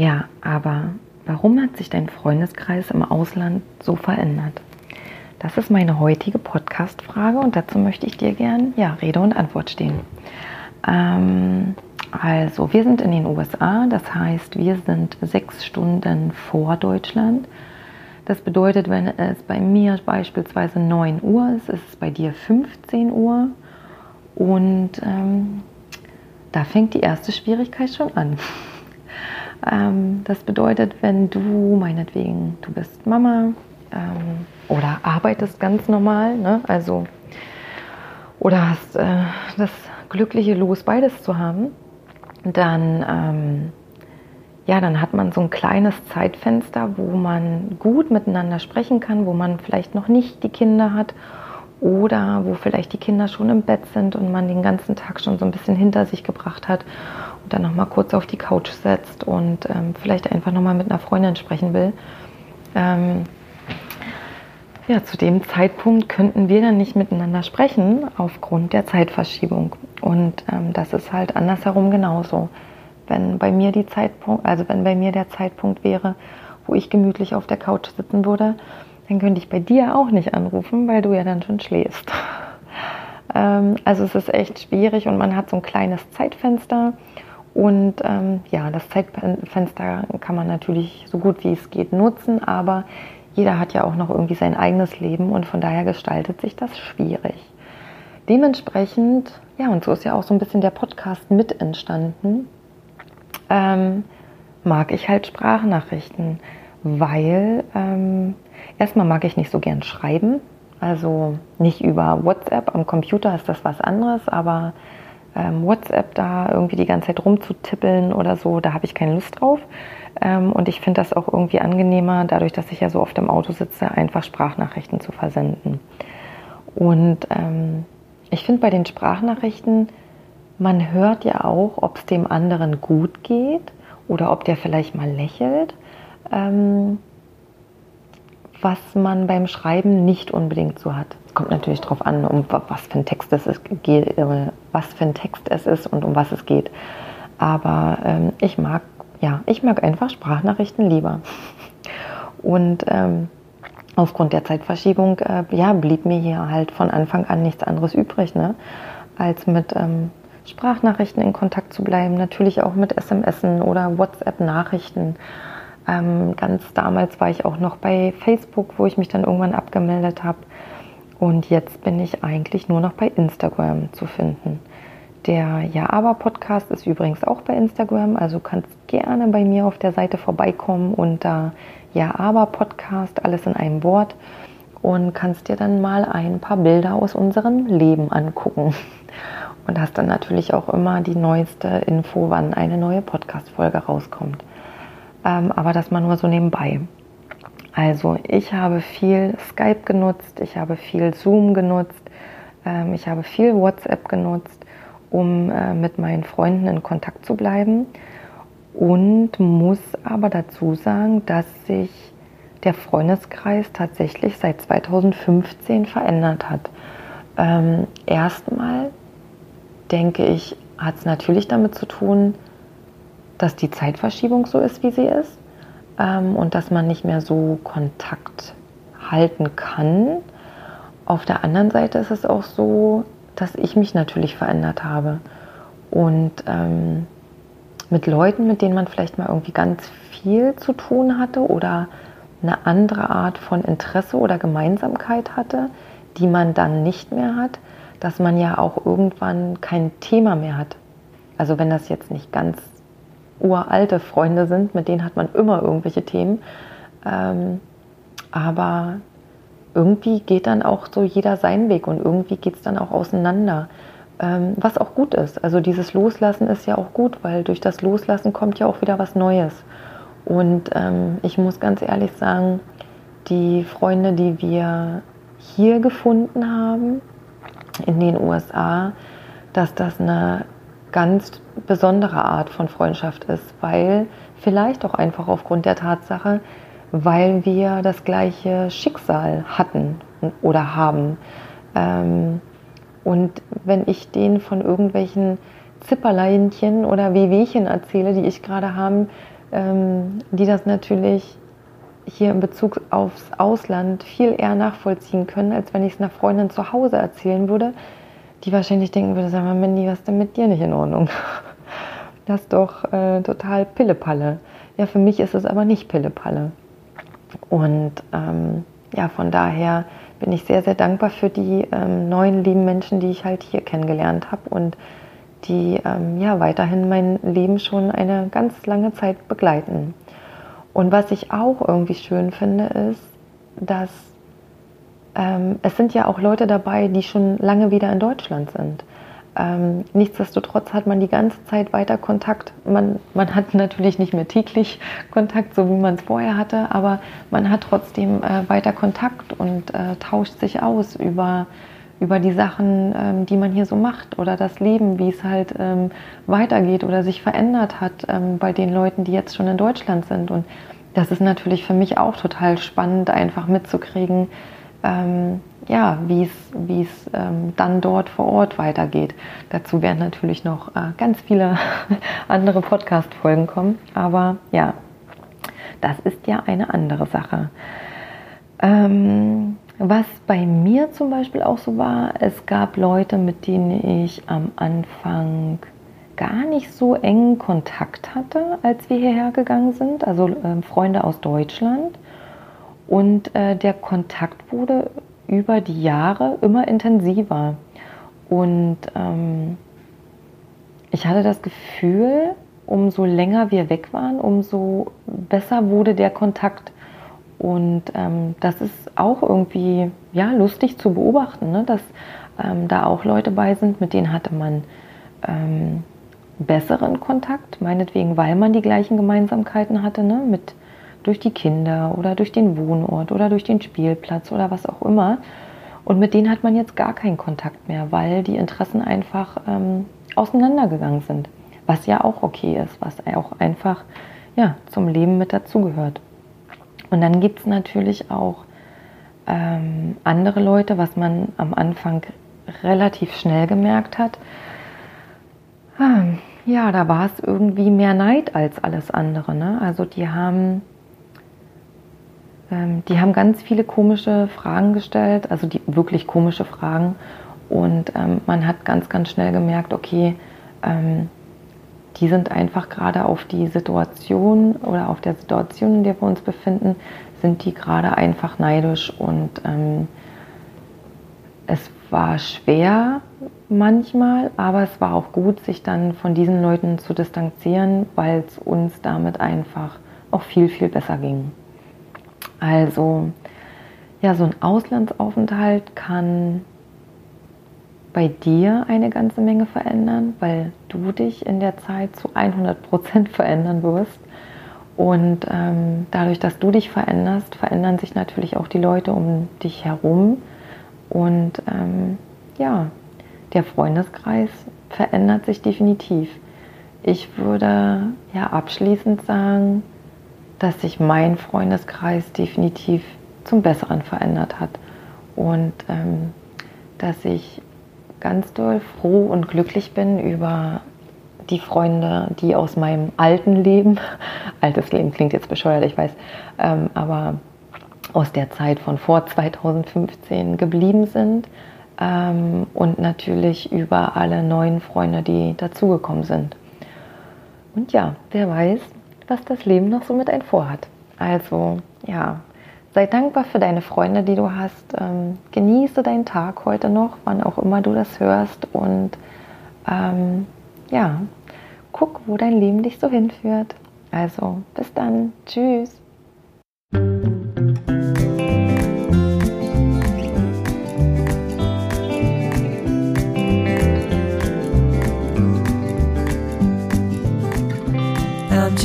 Ja, aber warum hat sich dein Freundeskreis im Ausland so verändert? Das ist meine heutige Podcast-Frage und dazu möchte ich dir gern ja, Rede und Antwort stehen. Ähm, also, wir sind in den USA, das heißt, wir sind sechs Stunden vor Deutschland. Das bedeutet, wenn es bei mir beispielsweise 9 Uhr ist, ist es bei dir 15 Uhr. Und ähm, da fängt die erste Schwierigkeit schon an. Ähm, das bedeutet, wenn du meinetwegen, du bist Mama ähm, oder arbeitest ganz normal, ne? also oder hast äh, das glückliche Los, beides zu haben, dann ähm, ja, dann hat man so ein kleines Zeitfenster, wo man gut miteinander sprechen kann, wo man vielleicht noch nicht die Kinder hat oder wo vielleicht die Kinder schon im Bett sind und man den ganzen Tag schon so ein bisschen hinter sich gebracht hat dann noch mal kurz auf die Couch setzt und ähm, vielleicht einfach noch mal mit einer Freundin sprechen will. Ähm, ja, zu dem Zeitpunkt könnten wir dann nicht miteinander sprechen aufgrund der Zeitverschiebung. Und ähm, das ist halt andersherum genauso. Wenn bei mir die Zeitpunkt, also wenn bei mir der Zeitpunkt wäre, wo ich gemütlich auf der Couch sitzen würde, dann könnte ich bei dir auch nicht anrufen, weil du ja dann schon schläfst. Ähm, also es ist echt schwierig und man hat so ein kleines Zeitfenster und ähm, ja, das Zeitfenster kann man natürlich so gut wie es geht nutzen, aber jeder hat ja auch noch irgendwie sein eigenes Leben und von daher gestaltet sich das schwierig. Dementsprechend, ja, und so ist ja auch so ein bisschen der Podcast mit entstanden, ähm, mag ich halt Sprachnachrichten, weil ähm, erstmal mag ich nicht so gern schreiben, also nicht über WhatsApp, am Computer ist das was anderes, aber ähm, WhatsApp da irgendwie die ganze Zeit rumzutippeln oder so, da habe ich keine Lust drauf. Ähm, und ich finde das auch irgendwie angenehmer, dadurch, dass ich ja so oft im Auto sitze, einfach Sprachnachrichten zu versenden. Und ähm, ich finde bei den Sprachnachrichten, man hört ja auch, ob es dem anderen gut geht oder ob der vielleicht mal lächelt. Ähm, was man beim Schreiben nicht unbedingt so hat. Kommt natürlich darauf an, um was für ein Text es ist, äh, was für ein Text es ist und um was es geht. Aber ähm, ich mag, ja, ich mag einfach Sprachnachrichten lieber. Und ähm, aufgrund der Zeitverschiebung, äh, ja, blieb mir hier halt von Anfang an nichts anderes übrig, ne, als mit ähm, Sprachnachrichten in Kontakt zu bleiben. Natürlich auch mit SMS oder WhatsApp-Nachrichten. Ähm, ganz damals war ich auch noch bei Facebook, wo ich mich dann irgendwann abgemeldet habe. Und jetzt bin ich eigentlich nur noch bei Instagram zu finden. Der Ja aber Podcast ist übrigens auch bei Instagram, also kannst gerne bei mir auf der Seite vorbeikommen unter Ja aber Podcast, alles in einem Wort und kannst dir dann mal ein paar Bilder aus unserem Leben angucken. Und hast dann natürlich auch immer die neueste Info, wann eine neue Podcast-Folge rauskommt ähm, aber das mal nur so nebenbei. Also ich habe viel Skype genutzt, ich habe viel Zoom genutzt, ähm, ich habe viel WhatsApp genutzt, um äh, mit meinen Freunden in Kontakt zu bleiben und muss aber dazu sagen, dass sich der Freundeskreis tatsächlich seit 2015 verändert hat. Ähm, erstmal denke ich, hat es natürlich damit zu tun, dass die Zeitverschiebung so ist, wie sie ist ähm, und dass man nicht mehr so Kontakt halten kann. Auf der anderen Seite ist es auch so, dass ich mich natürlich verändert habe und ähm, mit Leuten, mit denen man vielleicht mal irgendwie ganz viel zu tun hatte oder eine andere Art von Interesse oder Gemeinsamkeit hatte, die man dann nicht mehr hat, dass man ja auch irgendwann kein Thema mehr hat. Also wenn das jetzt nicht ganz uralte Freunde sind, mit denen hat man immer irgendwelche Themen. Ähm, aber irgendwie geht dann auch so jeder seinen Weg und irgendwie geht es dann auch auseinander. Ähm, was auch gut ist. Also dieses Loslassen ist ja auch gut, weil durch das Loslassen kommt ja auch wieder was Neues. Und ähm, ich muss ganz ehrlich sagen, die Freunde, die wir hier gefunden haben, in den USA, dass das eine ganz besondere Art von Freundschaft ist, weil vielleicht auch einfach aufgrund der Tatsache, weil wir das gleiche Schicksal hatten oder haben. Ähm, und wenn ich denen von irgendwelchen Zipperleinchen oder Wehwehchen erzähle, die ich gerade habe, ähm, die das natürlich hier in Bezug aufs Ausland viel eher nachvollziehen können, als wenn ich es einer Freundin zu Hause erzählen würde, die wahrscheinlich denken würde, sag mal, Mandy, was ist denn mit dir nicht in Ordnung? Das ist doch äh, total Pillepalle. Ja, für mich ist es aber nicht Pillepalle. Und ähm, ja, von daher bin ich sehr, sehr dankbar für die ähm, neuen lieben Menschen, die ich halt hier kennengelernt habe und die ähm, ja weiterhin mein Leben schon eine ganz lange Zeit begleiten. Und was ich auch irgendwie schön finde, ist, dass ähm, es sind ja auch Leute dabei, die schon lange wieder in Deutschland sind. Ähm, nichtsdestotrotz hat man die ganze Zeit weiter Kontakt. Man, man hat natürlich nicht mehr täglich Kontakt, so wie man es vorher hatte, aber man hat trotzdem äh, weiter Kontakt und äh, tauscht sich aus über, über die Sachen, ähm, die man hier so macht oder das Leben, wie es halt ähm, weitergeht oder sich verändert hat ähm, bei den Leuten, die jetzt schon in Deutschland sind. Und das ist natürlich für mich auch total spannend, einfach mitzukriegen, ähm, ja, wie es ähm, dann dort vor Ort weitergeht. Dazu werden natürlich noch äh, ganz viele andere Podcast-Folgen kommen, aber ja, das ist ja eine andere Sache. Ähm, was bei mir zum Beispiel auch so war, es gab Leute, mit denen ich am Anfang gar nicht so engen Kontakt hatte, als wir hierher gegangen sind, also äh, Freunde aus Deutschland. Und äh, der Kontakt wurde über die Jahre immer intensiver. Und ähm, ich hatte das Gefühl, umso länger wir weg waren, umso besser wurde der Kontakt. Und ähm, das ist auch irgendwie ja, lustig zu beobachten, ne? dass ähm, da auch Leute bei sind, mit denen hatte man ähm, besseren Kontakt, meinetwegen, weil man die gleichen Gemeinsamkeiten hatte, ne? mit durch die Kinder oder durch den Wohnort oder durch den Spielplatz oder was auch immer. Und mit denen hat man jetzt gar keinen Kontakt mehr, weil die Interessen einfach ähm, auseinandergegangen sind. Was ja auch okay ist, was auch einfach ja, zum Leben mit dazugehört. Und dann gibt es natürlich auch ähm, andere Leute, was man am Anfang relativ schnell gemerkt hat. Ah, ja, da war es irgendwie mehr Neid als alles andere. Ne? Also die haben ähm, die haben ganz viele komische Fragen gestellt, also die wirklich komische Fragen. Und ähm, man hat ganz, ganz schnell gemerkt, okay, ähm, die sind einfach gerade auf die Situation oder auf der Situation, in der wir uns befinden, sind die gerade einfach neidisch. Und ähm, es war schwer manchmal, aber es war auch gut, sich dann von diesen Leuten zu distanzieren, weil es uns damit einfach auch viel, viel besser ging. Also, ja, so ein Auslandsaufenthalt kann bei dir eine ganze Menge verändern, weil du dich in der Zeit zu 100 Prozent verändern wirst. Und ähm, dadurch, dass du dich veränderst, verändern sich natürlich auch die Leute um dich herum. Und ähm, ja, der Freundeskreis verändert sich definitiv. Ich würde ja abschließend sagen, dass sich mein Freundeskreis definitiv zum Besseren verändert hat und ähm, dass ich ganz doll froh und glücklich bin über die Freunde, die aus meinem alten Leben, altes Leben klingt jetzt bescheuert, ich weiß, ähm, aber aus der Zeit von vor 2015 geblieben sind ähm, und natürlich über alle neuen Freunde, die dazugekommen sind. Und ja, wer weiß, was das Leben noch so mit einem vorhat. Also ja, sei dankbar für deine Freunde, die du hast. Ähm, genieße deinen Tag heute noch, wann auch immer du das hörst. Und ähm, ja, guck, wo dein Leben dich so hinführt. Also bis dann. Tschüss.